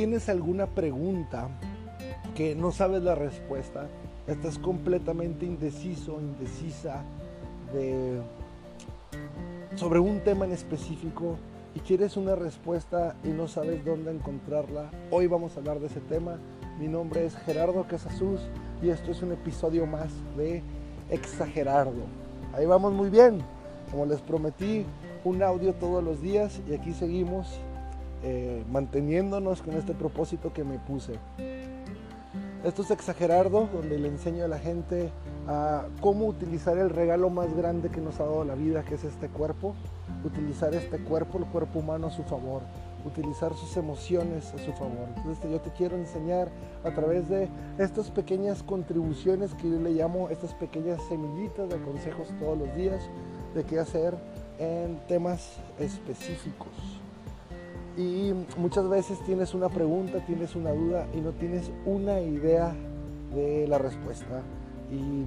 tienes alguna pregunta que no sabes la respuesta, estás completamente indeciso, indecisa de, sobre un tema en específico y quieres una respuesta y no sabes dónde encontrarla, hoy vamos a hablar de ese tema. Mi nombre es Gerardo Casasus y esto es un episodio más de Exagerardo. Ahí vamos muy bien. Como les prometí, un audio todos los días y aquí seguimos eh, manteniéndonos con este propósito que me puse. Esto es Exagerardo, donde le enseño a la gente a cómo utilizar el regalo más grande que nos ha dado la vida, que es este cuerpo. Utilizar este cuerpo, el cuerpo humano a su favor. Utilizar sus emociones a su favor. Entonces yo te quiero enseñar a través de estas pequeñas contribuciones que yo le llamo estas pequeñas semillitas de consejos todos los días de qué hacer en temas específicos y muchas veces tienes una pregunta, tienes una duda y no tienes una idea de la respuesta. Y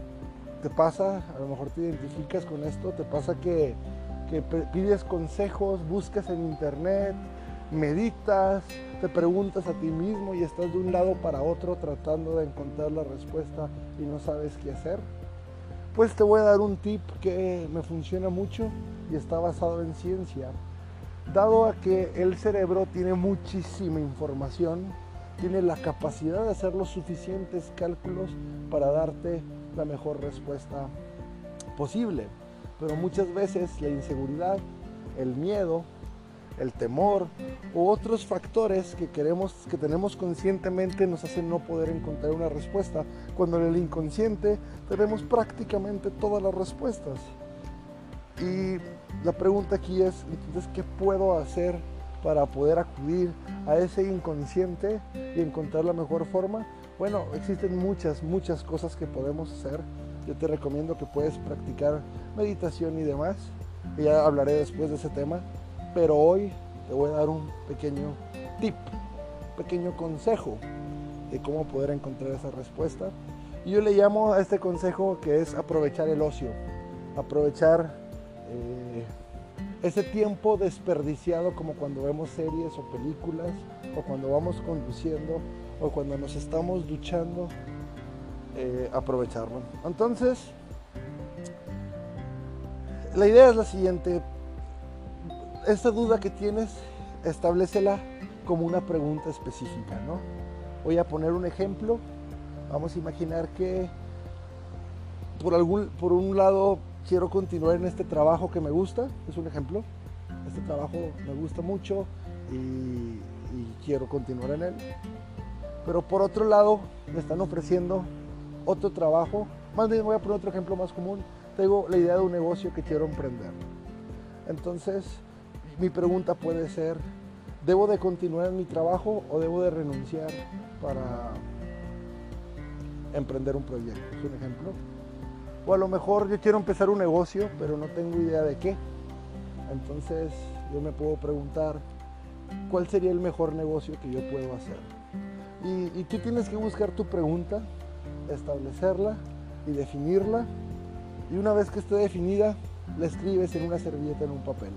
te pasa, a lo mejor te identificas con esto, te pasa que, pides consejos, buscas en internet, meditas, te preguntas a ti mismo y estás de un lado para otro tratando de encontrar la respuesta y no sabes qué hacer. Pues te voy a dar un tip que me funciona mucho y está basado en ciencia dado a que el cerebro tiene muchísima información, tiene la capacidad de hacer los suficientes cálculos para darte la mejor respuesta posible. Pero muchas veces la inseguridad, el miedo, el temor u otros factores que queremos que tenemos conscientemente nos hacen no poder encontrar una respuesta cuando en el inconsciente tenemos prácticamente todas las respuestas. Y la pregunta aquí es, entonces, ¿qué puedo hacer para poder acudir a ese inconsciente y encontrar la mejor forma? Bueno, existen muchas, muchas cosas que podemos hacer. Yo te recomiendo que puedes practicar meditación y demás. Ya hablaré después de ese tema. Pero hoy te voy a dar un pequeño tip, un pequeño consejo de cómo poder encontrar esa respuesta. Y yo le llamo a este consejo que es aprovechar el ocio. Aprovechar eh, ese tiempo desperdiciado como cuando vemos series o películas o cuando vamos conduciendo o cuando nos estamos duchando, eh, aprovecharlo. Entonces, la idea es la siguiente, esta duda que tienes, establecela como una pregunta específica, ¿no? Voy a poner un ejemplo, vamos a imaginar que por, algún, por un lado quiero continuar en este trabajo que me gusta, es un ejemplo. Este trabajo me gusta mucho y, quiero continuar en él. Pero por otro lado, me están ofreciendo otro trabajo. Más bien voy a poner otro ejemplo más común. Tengo la idea de un negocio que quiero emprender. Entonces, mi pregunta puede ser, ¿debo de continuar en mi trabajo o debo de renunciar para emprender un proyecto? Es un ejemplo. O a lo mejor yo quiero empezar un negocio, pero no tengo idea de qué. Entonces yo me puedo preguntar, ¿cuál sería el mejor negocio que yo puedo hacer? Y, tú tienes que buscar tu pregunta, establecerla y definirla. Y una vez que esté definida, la escribes en una servilleta en un papel.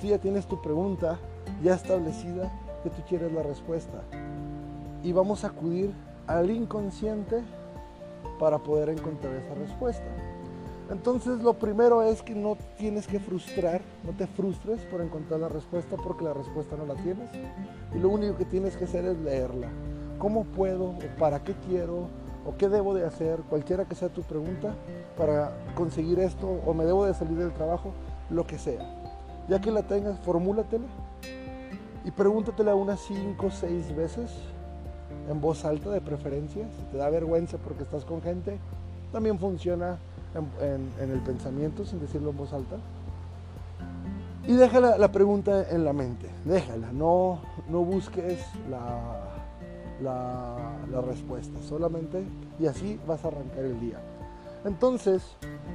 Si ya tienes tu pregunta ya establecida, que tú quieres la respuesta. Y vamos a acudir al inconsciente para poder encontrar esa respuesta. Entonces lo primero es que no tienes que frustrar, no te frustres por encontrar la respuesta porque la respuesta no la tienes. Y lo único que tienes que hacer es leerla. ¿Cómo puedo o para qué quiero o qué debo de hacer, cualquiera que sea tu pregunta, para conseguir esto o me debo de salir del trabajo, lo que sea. Ya que la tengas, formúlatela y pregúntatela unas 5 o 6 veces en voz alta de preferencia, si te da vergüenza porque estás con gente, también funciona en, el pensamiento sin decirlo en voz alta. Y déjala la pregunta en la mente, déjala, no, no busques la, la respuesta, solamente y así vas a arrancar el día. Entonces,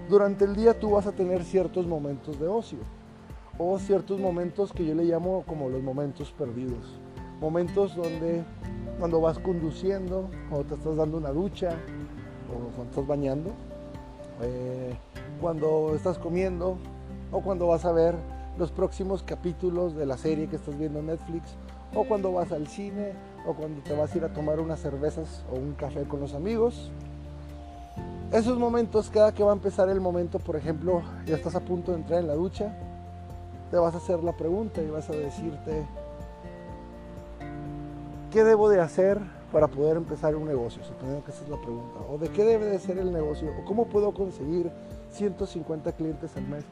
durante el día tú vas a tener ciertos momentos de ocio o ciertos momentos que yo le llamo como los momentos perdidos. Momentos donde cuando vas conduciendo, o te estás dando una ducha, o cuando estás bañando, eh, cuando estás comiendo, o cuando vas a ver los próximos capítulos de la serie que estás viendo en Netflix, o cuando vas al cine, o cuando te vas a ir a tomar unas cervezas o un café con los amigos. Esos momentos, cada que va a empezar el momento, por ejemplo, ya estás a punto de entrar en la ducha, te vas a hacer la pregunta y vas a decirte, ¿qué debo de hacer para poder empezar un negocio? Suponiendo que esa es la pregunta. ¿O de qué debe de ser el negocio? ¿O cómo puedo conseguir 150 clientes al mes?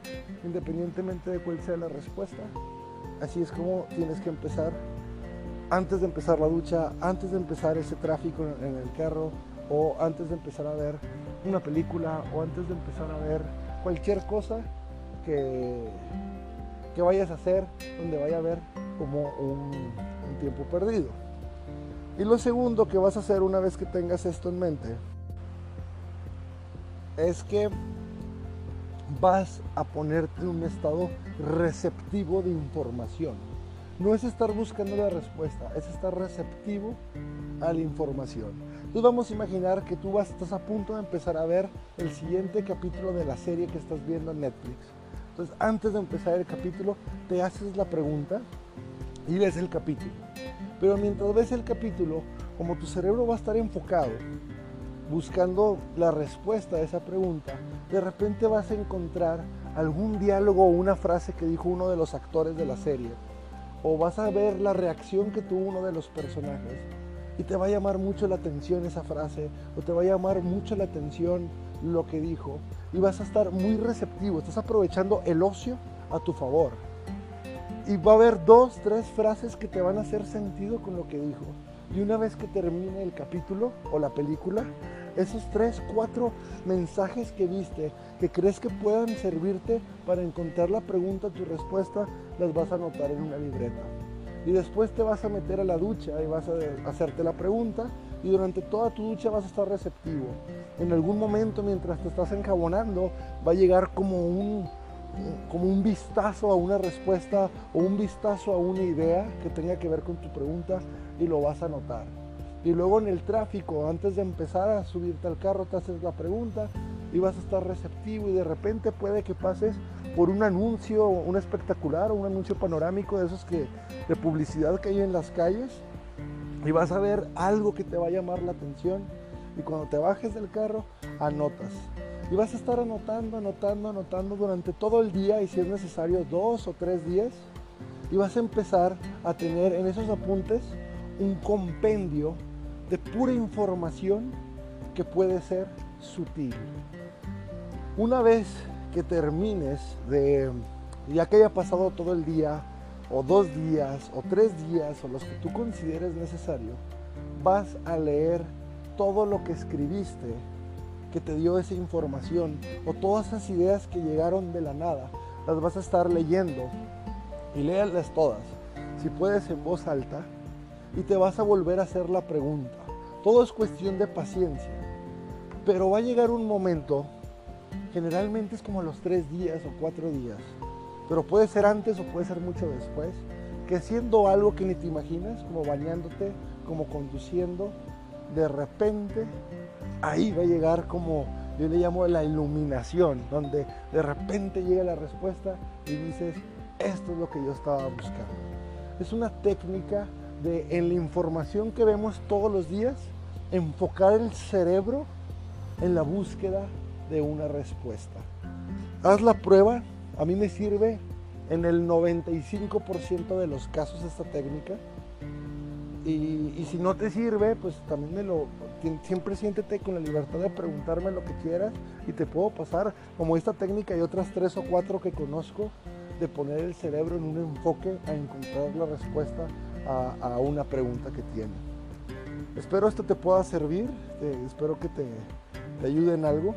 Independientemente de cuál sea la respuesta. Así es como tienes que empezar antes de empezar la ducha, antes de empezar ese tráfico en el carro o antes de empezar a ver una película o antes de empezar a ver cualquier cosa que, que vayas a hacer donde vaya a ver como un, un tiempo perdido. Y lo segundo que vas a hacer una vez que tengas esto en mente es que vas a ponerte en un estado receptivo de información. No es estar buscando la respuesta, es estar receptivo a la información. Entonces vamos a imaginar que tú vas, estás a punto de empezar a ver el siguiente capítulo de la serie que estás viendo en Netflix. Entonces antes de empezar el capítulo te haces la pregunta y ves el capítulo. Pero mientras ves el capítulo, como tu cerebro va a estar enfocado buscando la respuesta a esa pregunta, de repente vas a encontrar algún diálogo o una frase que dijo uno de los actores de la serie. O vas a ver la reacción que tuvo uno de los personajes. Y te va a llamar mucho la atención esa frase. O te va a llamar mucho la atención lo que dijo. Y vas a estar muy receptivo. Estás aprovechando el ocio a tu favor. Y va a haber dos, tres frases que te van a hacer sentido con lo que dijo. Y una vez que termine el capítulo o la película, esos tres, cuatro mensajes que viste, que crees que puedan servirte para encontrar la pregunta, tu respuesta, las vas a anotar en una libreta. Y después te vas a meter a la ducha y vas a hacerte la pregunta y durante toda tu ducha vas a estar receptivo. En algún momento mientras te estás enjabonando va a llegar como un, como un vistazo a una respuesta o un vistazo a una idea que tenga que ver con tu pregunta y lo vas a anotar. Y luego en el tráfico, antes de empezar a subirte al carro, te haces la pregunta y vas a estar receptivo y de repente puede que pases por un anuncio, un espectacular o un anuncio panorámico de esos que, de publicidad que hay en las calles y vas a ver algo que te va a llamar la atención y cuando te bajes del carro, anotas. Y vas a estar anotando, anotando, anotando durante todo el día y si es necesario dos o tres días. Y vas a empezar a tener en esos apuntes un compendio de pura información que puede ser sutil. Una vez que termines de, ya que haya pasado todo el día, o dos días, o tres días, o los que tú consideres necesario, vas a leer todo lo que escribiste que te dio esa información, o todas esas ideas que llegaron de la nada, las vas a estar leyendo y léalas todas. Si puedes en voz alta, y te vas a volver a hacer la pregunta. Todo es cuestión de paciencia. Pero va a llegar un momento, generalmente es como los tres días o cuatro días, pero puede ser antes o puede ser mucho después, que siendo algo que ni te imaginas, como bañándote, como conduciendo, de repente ahí va a llegar como yo le llamo la iluminación, donde de repente llega la respuesta y dices, esto es lo que yo estaba buscando. Es una técnica de en la información que vemos todos los días, enfocar el cerebro en la búsqueda de una respuesta. Haz la prueba, a mí me sirve en el 95% de los casos esta técnica. Y, si no te sirve, pues también me lo, siempre siéntete con la libertad de preguntarme lo que quieras y te puedo pasar como esta técnica y otras tres o cuatro que conozco de poner el cerebro en un enfoque a encontrar la respuesta a, una pregunta que tiene. Espero esto te pueda servir, espero que te, ayude en algo.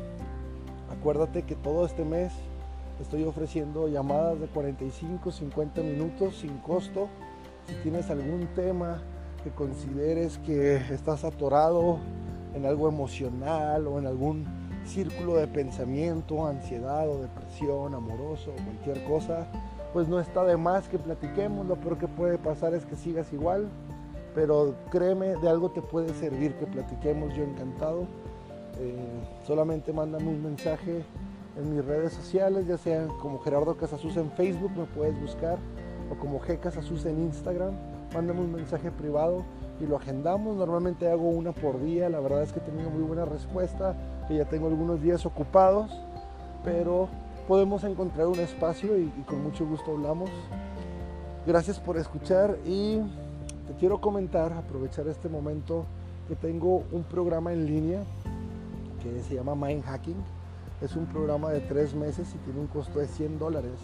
Acuérdate que todo este mes estoy ofreciendo llamadas de 45, 50 minutos sin costo. Si tienes algún tema que consideres que estás atorado en algo emocional o en algún círculo de pensamiento, ansiedad o depresión, amoroso, o cualquier cosa, pues no está de más que platiquemos. Lo peor que puede pasar es que sigas igual, pero créeme, de algo te puede servir que platiquemos, yo encantado. Eh, solamente mándame un mensaje en mis redes sociales, ya sea como Gerardo Casasus en Facebook, me puedes buscar, o como G Casasus en Instagram, mándame un mensaje privado y lo agendamos. Normalmente hago una por día, la verdad es que he tenido muy buena respuesta, que ya tengo algunos días ocupados, pero podemos encontrar un espacio y, y con mucho gusto hablamos. Gracias por escuchar y te quiero comentar, aprovechar este momento, que tengo un programa en línea que se llama Mind Hacking. Es un programa de tres meses y tiene un costo de 100 dólares,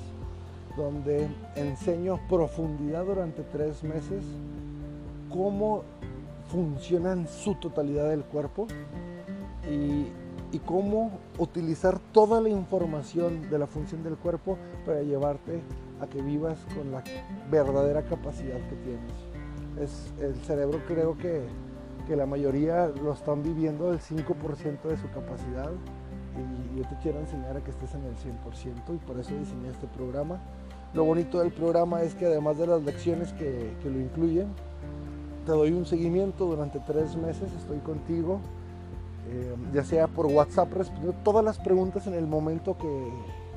donde enseño profundidad durante tres meses cómo funciona en su totalidad el cuerpo y, y, cómo utilizar toda la información de la función del cuerpo para llevarte a que vivas con la verdadera capacidad que tienes. Es, el cerebro creo que, que la mayoría lo están viviendo el 5% de su capacidad y yo te quiero enseñar a que estés en el 100% y por eso diseñé este programa. Lo bonito del programa es que además de las lecciones que, que lo incluyen, te doy un seguimiento durante tres meses, estoy contigo, eh, ya sea por WhatsApp, respondiendo todas las preguntas en el momento que,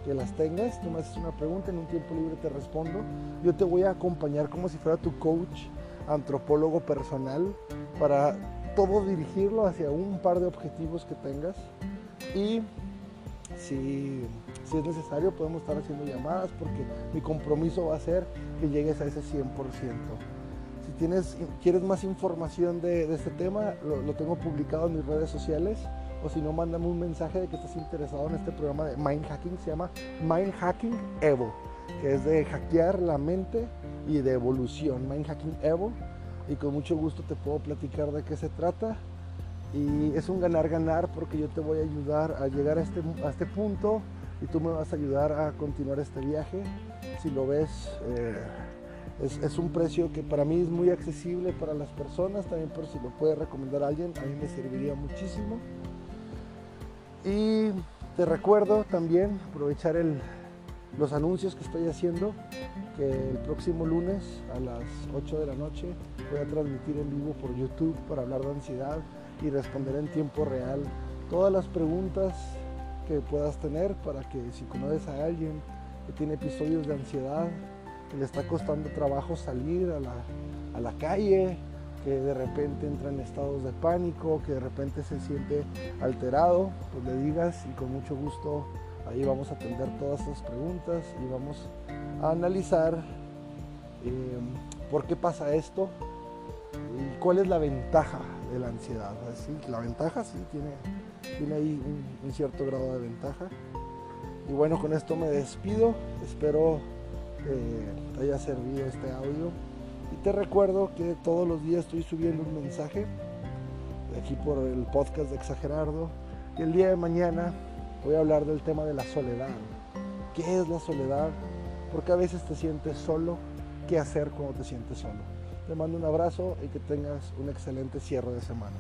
que, las tengas. Tú me haces una pregunta, en un tiempo libre te respondo. Yo te voy a acompañar como si fuera tu coach, antropólogo personal, para todo dirigirlo hacia un par de objetivos que tengas. Y si, si es necesario, podemos estar haciendo llamadas porque mi compromiso va a ser que llegues a ese 100% tienes, quieres más información de, de este tema, lo, lo, tengo publicado en mis redes sociales. O si no, mándame un mensaje de que estás interesado en este programa de Mind Hacking. Se llama Mind Hacking Evo, que es de hackear la mente y de evolución. Mind Hacking Evo. Y con mucho gusto te puedo platicar de qué se trata. Y es un ganar-ganar porque yo te voy a ayudar a llegar a este, a este punto y tú me vas a ayudar a continuar este viaje. Si lo ves... Eh, es, es, un precio que para mí es muy accesible para las personas, también por si lo puede recomendar a alguien, a mí me serviría muchísimo. Y te recuerdo también aprovechar el, los anuncios que estoy haciendo, que el próximo lunes a las 8 de la noche voy a transmitir en vivo por YouTube para hablar de ansiedad y responder en tiempo real todas las preguntas que puedas tener para que si conoces a alguien que tiene episodios de ansiedad, que le está costando trabajo salir a la, a la calle, que de repente entra en estados de pánico, que de repente se siente alterado, pues le digas y con mucho gusto ahí vamos a atender todas estas preguntas y vamos a analizar eh, por qué pasa esto y cuál es la ventaja de la ansiedad. ¿sí? La ventaja sí tiene, tiene ahí un, cierto grado de ventaja. Y bueno, con esto me despido. Espero te haya servido este audio. Y te recuerdo que todos los días estoy subiendo un mensaje aquí por el podcast de Exagerardo. Y el día de mañana voy a hablar del tema de la soledad. ¿Qué es la soledad? Porque a veces te sientes solo. ¿Qué hacer cuando te sientes solo? Te mando un abrazo y que tengas un excelente cierre de semana.